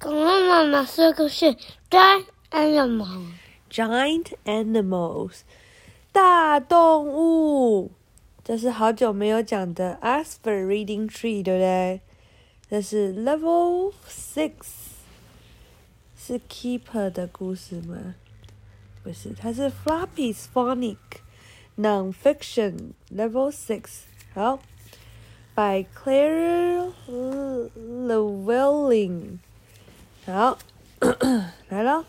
刚刚妈妈说的是 giant animal， giant animals，大动物。这是好久没有讲的 Oxford Reading Tree，对不对？这是 Level Six，是 Keeper 的故事吗？不是，它是 Floppy's Phonic Nonfiction Level Six。好，by Claire Llewellyn。 好，来了。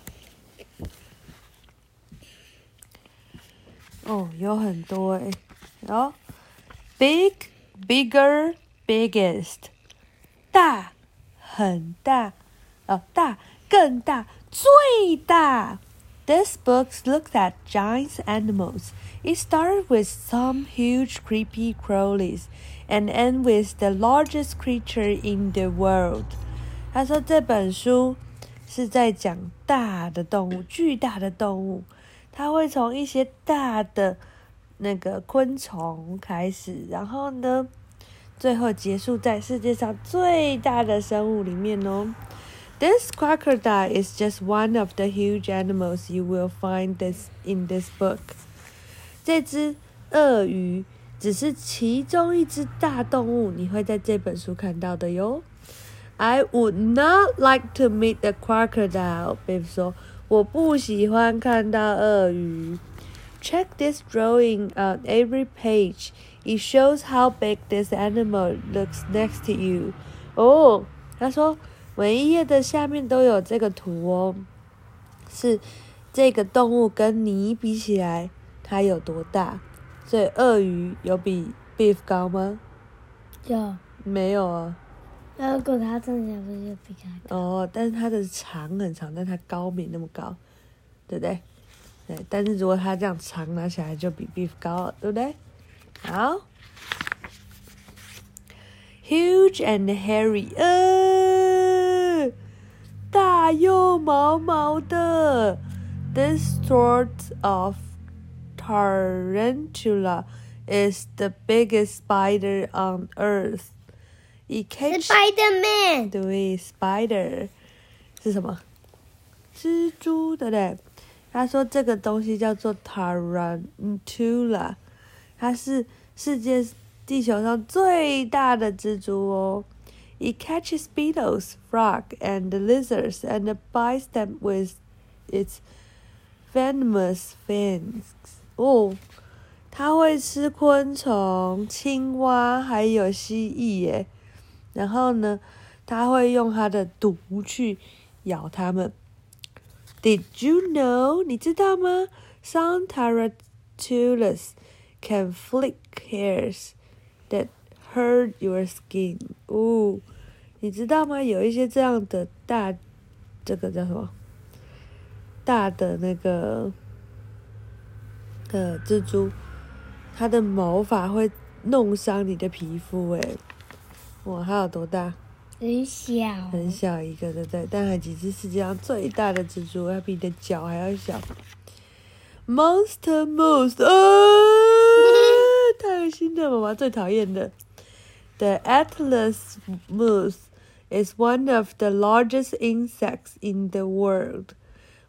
哦，有很多诶。哦，big, bigger, biggest，大，很大，哦，大，更大，最大。This book looks at giant animals. It starts with some huge creepy crawlies and ends with the largest creature in the world. 他说这本书是在讲大的动物，巨大的动物。它会从一些大的那个昆虫开始，然后呢，最后结束在世界上最大的生物里面哦。This crocodile is just one of the huge animals you will find this in this book. 这只鳄鱼只是其中一只大动物，你会在这本书看到的哟。I would not like to meet a crocodile. Biff 说，我不喜欢看到鳄鱼。Check this drawing on every page. It shows how big this animal looks next to you. 哦，他说每一页的下面都有这个图哦，是这个动物跟你比起来，它有多大？所以鳄鱼有比 beef 高吗？有。没有啊。那如果它站起来，不是就比它高？哦，但是它的长很长，但它高没那么高，对不对？对，但是如果它这样长拿起来就比 beef 高了，对不对？好，huge and hairy，呃，大又毛毛的。This sort of tarantula is the biggest spider on earth. It catch Spider-Man，对，spider 是什么？蜘蛛，对不对？他说这个东西叫做 tarantula，它是世界地球上最大的蜘蛛哦。It catches beetles, frogs, and lizards, and bites them with its venomous fangs. 哦，它会吃昆虫、青蛙，还有蜥蜴耶。然后呢，它会用它的毒去咬它们。Did you know？你知道吗？Some tarantulas can flick hairs that hurt your skin。哦，你知道吗？有一些这样的大，这个叫什么？大的那个呃蜘蛛，它的毛发会弄伤你的皮肤。诶，哇，它有多大？很小。很小一个，对不对？但还几只世界上最大的蜘蛛，它比你的脚还要小。Monster moose，啊，太恶心了，妈妈最讨厌的。The Atlas moose is one of the largest insects in the world.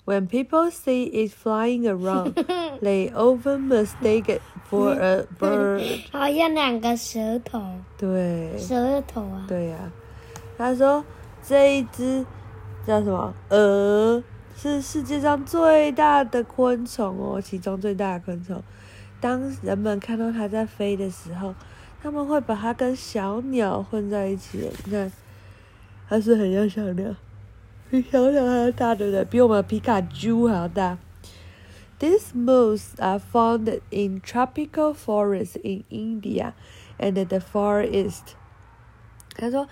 When people see it flying around, they often mistake it for a bird. 好像两个舌头，对，舌头啊。对呀、他说这一只叫什么鹅，是世界上最大的昆虫哦，其中最大的昆虫。当人们看到它在飞的时候，他们会把它跟小鸟混在一起。你看，它是很像小鸟，比小鸟还要大，对不对？比我们皮卡丘还要大。These moose are found in tropical forests in India and the Far East. 他说，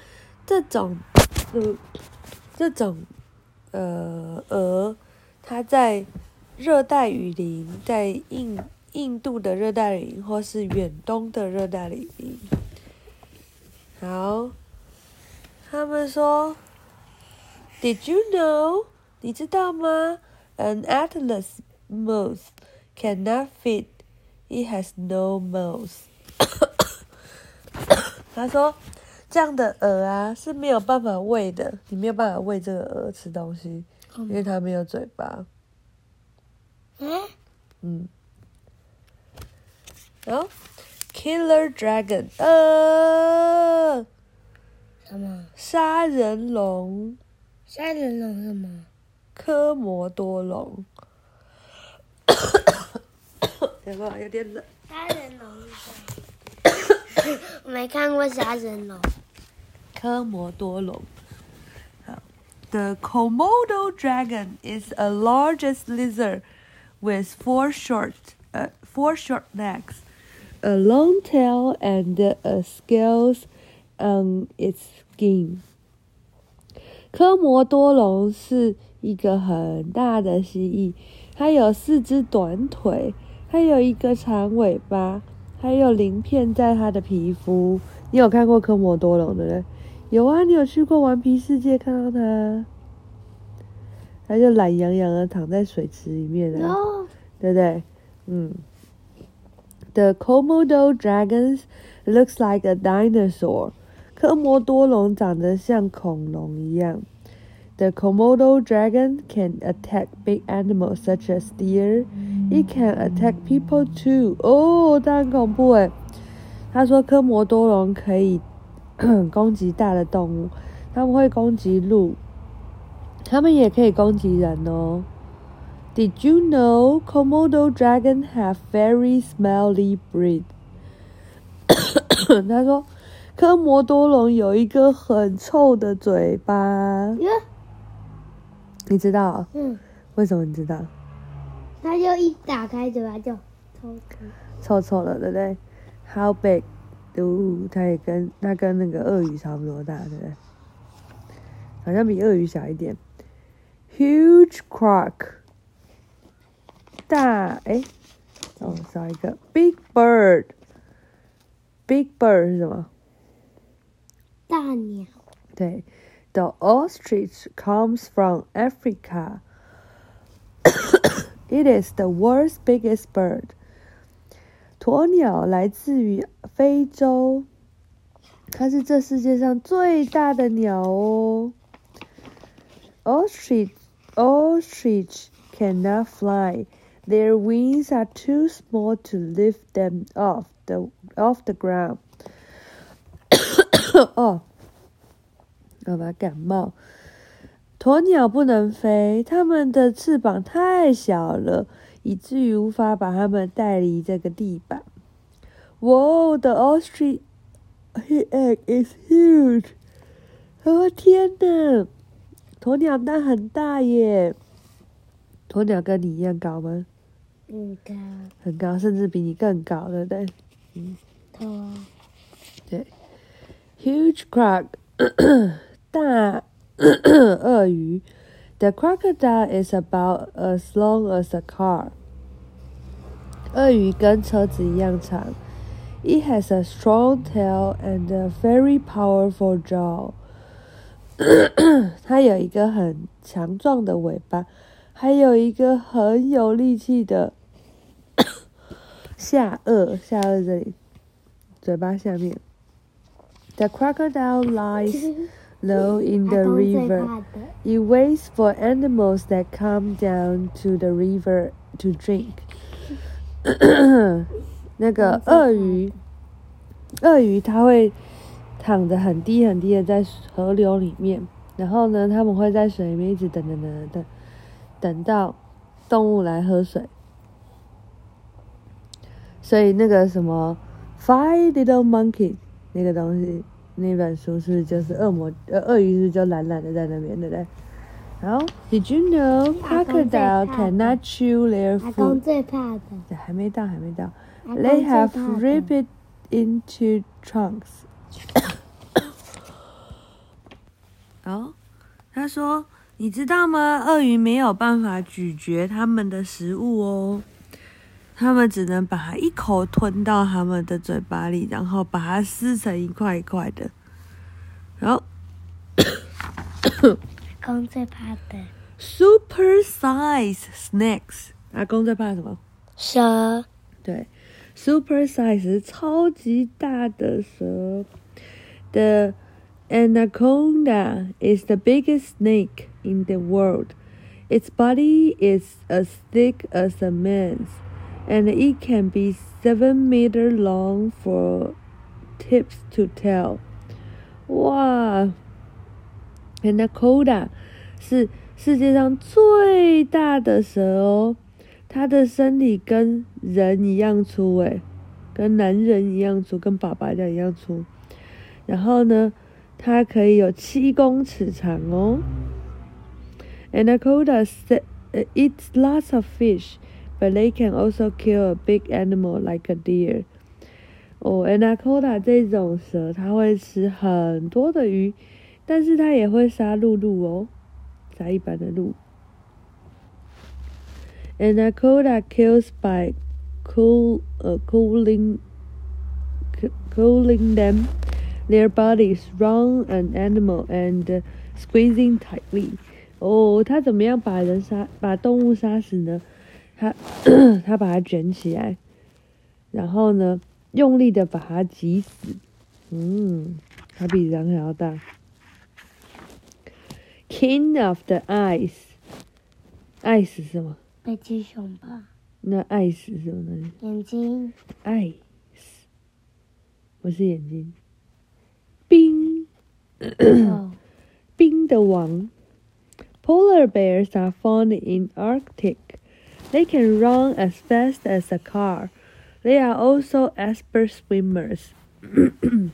这种，呃，这种，呃，鹅，它在热带雨林，在印印度的热带雨林，或是远东的热带雨林。好，他们说，Did you know？你知道吗？An atlas mouse cannot fit. It has no mouth. 他说，这样的鹅啊是没有办法喂的，你没有办法喂这个鹅吃东西，因为它没有嘴巴。嗯，嗯，然后 Killer Dragon，呃，什么？杀人龙，杀人龙什么？科摩多龙。有没有有点冷？杀人龙是什么？我没看过杀人龙。科摩多龙。好，The Komodo dragon is a largest lizard with four short, uh, four short necks, a long tail, and uh, scales on its skin. 科摩多龙是一个很大的蜥蜴，它有四只短腿，它有一个长尾巴，还有鳞片在它的皮肤。你有看过科摩多龙的人？有啊，你有去过顽皮世界看到它？它就懒洋洋的躺在水池里面的、哦，对不对？嗯。The Komodo dragons looks like a dinosaur. 科摩多龙长得像恐龙一样。The Komodo dragon can attack big animals such as deer. It can attack people too. 哦，这很恐怖诶。他说科摩多龙可以攻击大的动物，他们会攻击鹿，他们也可以攻击人哦。Did you know Komodo dragon have very smelly breath？他说，科摩多龙有一个很臭的嘴巴，哟，你知道嗯，为什么？你知道？它就一打开嘴巴就臭臭。臭臭的，对不对？How big？哦，它也跟它跟那个鳄鱼差不多大，对不对？好像比鳄鱼小一点。Huge croc，大哎，哦，少一个。Big bird，Big bird 是什么？大鸟，对，The ostrich comes from Africa. It is the world's biggest bird. 鸵鸟来自于非洲，它是这世界上最大的鸟哦。Ostrich ostrich cannot fly. Their wings are too small to lift them off the off the ground. 哦，好吧，感冒。鸵鸟不能飞，它们的翅膀太小了，以至于无法把它们带离这个地板。Whoa, the ostrich egg is huge！哦天哪，鸵鸟蛋很大耶！鸵鸟跟你一样高吗？嗯，高很高，甚至比你更高，对不对？头啊，对，huge croc，大鳄鱼。The crocodile is about as long as a car。鳄鱼跟车子一样长。It has a strong tail and a very powerful jaw。它有一个很强壮的尾巴，还有一个很有力气的下颚，下颚这里，嘴巴下面。The crocodile lies low in 阿 the 公最 river. 怕的 It waits for animals that come down to the river to drink 。那个鳄鱼，鳄鱼它会躺着很低很低的在河流里面，然后呢，它们会在水里面一直等等等等等，等到动物来喝水。所以那个什么《Five Little Monkeys》 那个东西，那本书是不是就是恶魔呃鳄鱼是不是就懒懒的在那边，对不对？然后，Did you know crocodile cannot chew their 阿公 food？最怕的，对还没到，还没到。They have ripped into trunks。哦，他说：“你知道吗？鳄鱼没有办法咀嚼它们的食物哦，它们只能把它一口吞到他们的嘴巴里，然后把它撕成一块一块的。然后阿公最怕的，super size snakes，阿公最怕什么？蛇，对，super size 是超级大的蛇。The anaconda is the biggest snake in the world. Its body is as thick as a man's, and it can be seven meter long for tips to tell. 哇，anaconda 是世界上最大的蛇哦，它的身体跟人一样粗诶，跟男人一样粗，跟爸爸这样一样粗。然后呢，它可以有七公尺长哦。Anaconda eats lots of fish, but they can also kill a big animal like a deer. 哦，Anaconda 这种蛇，它会吃很多的鱼，但是它也会杀鹿鹿哦，杀一般的鹿。Anaconda kills by cool, uh, cooling, cooling them. Their bodies round an animal and uh, squeezing tightly. 哦，它怎么样把人杀，把动物杀死呢？ 它，它把它卷起来，然后呢，用力的把它挤死。嗯，它比人还要大。King of the ice，ice 是什么？北极熊吧。那 ice 是什么东西？眼睛。ice 不是眼睛，冰，哦，冰的王。Polar bears are found in Arctic. They can run as fast as a car. They are also expert swimmers.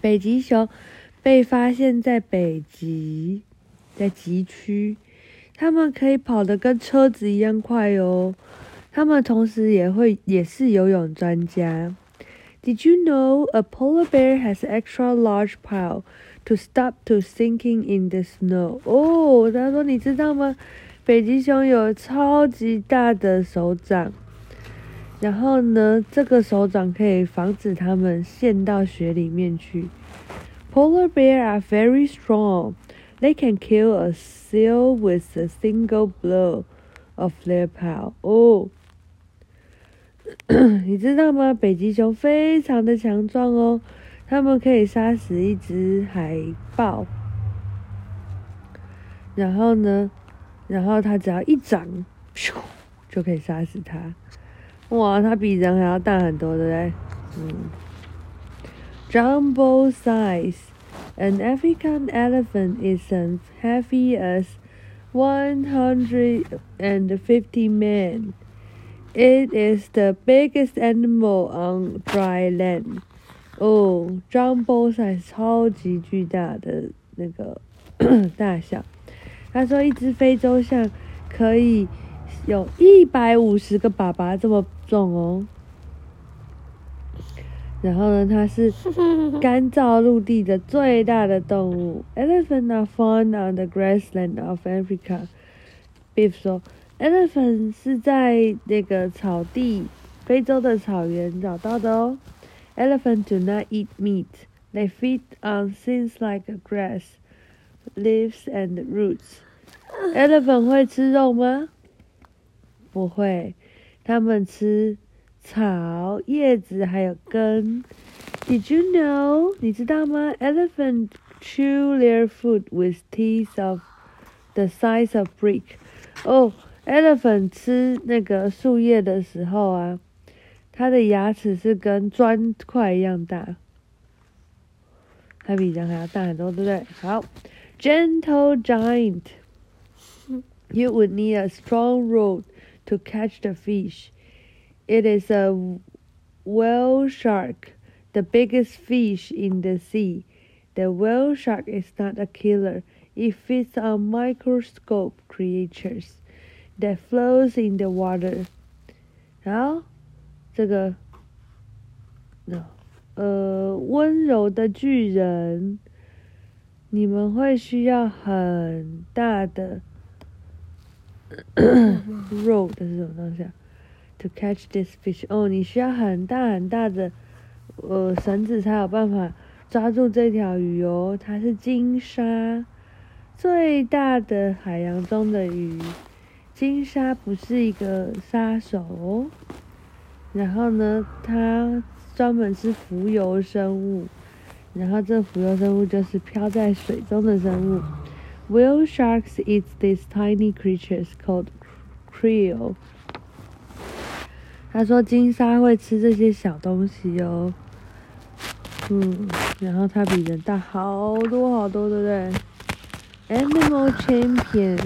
北极熊被发现在北极，在极区，它们可以跑得跟车子一样快哦。它们同时也会也是游泳专家。Did you know a polar bear has extra large paw to stop to sinking in the snow? 哦，他说你知道吗？ 北极熊有超级大的手掌，然后呢，这个手掌可以防止它们陷到雪里面去。Polar bear are very strong. They can kill a seal with a single blow of their paw. 哦，你知道吗？北极熊非常的强壮哦，它们可以杀死一只海豹。然后呢，然后它只要一掌，咻，就可以杀死它。哇，它比人还要大很多，对不对？嗯。Jumbo size. An African elephant is as heavy as 150 men. It is the biggest animal on dry land. 哦，Jumbo size 超级巨大的那个大象。 他说，一只非洲象可以有一百五十个粑粑这么重哦。然后呢，它是干燥陆地的最大的动物。Elephant are found on the grassland of Africa. Beef 说，elephant 是在那个草地，非洲的草原找到的哦。Elephant do not eat meat. They feed on things like grass, leaves, and roots. Elephant 会吃肉吗？不会，它们吃草、叶子还有根。Did you know？你知道吗？Elephant chew their food with teeth of the size of brick。哦，elephant 吃那个树叶的时候啊，它的牙齿是跟砖块一样大，它比人还要大很多，对不对？好，gentle giant。You would need a strong rod to catch the fish. It is a whale shark, the biggest fish in the sea. The whale shark is not a killer. It feeds on microscope creatures that flows in the water. 好，这个，no，呃，温柔的巨人，你们会需要很大的 Rope 是什么东西啊？To catch this fish，哦，你需要很大很大的呃绳子才有办法抓住这条鱼哦。它是金鲨，最大的海洋中的鱼。金鲨不是一个杀手。然后呢，它专门吃浮游生物。然后这浮游生物就是漂在水中的生物。Whale sharks eat these tiny creatures called krill。他说金鲨会吃这些小东西哦。嗯，然后它比人大好多好多，对不对？Animal champion。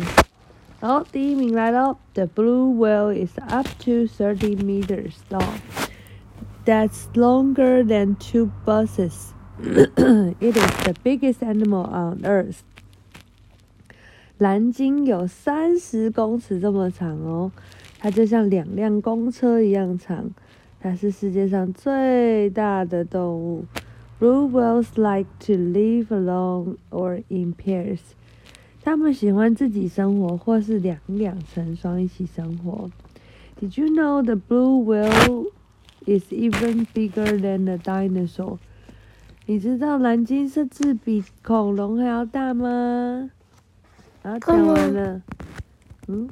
然后第一名来了，The blue whale is up to thirty meters long. That's longer than two buses. It is the biggest animal on Earth. 蓝鲸有三十公尺这么长哦，它就像两辆公车一样长。它是世界上最大的动物。Blue whales like to live alone or in pairs. 它们喜欢自己生活，或是两两成双一起生活。Did you know the blue whale is even bigger than a dinosaur? 你知道蓝鲸甚至比恐龙还要大吗？然后讲完了，嗯，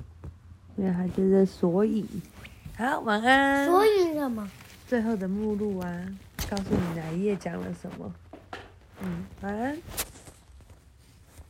那还是这所以，好，晚安。所以什么？最后的目录啊，告诉你哪一页讲了什么。嗯，晚安。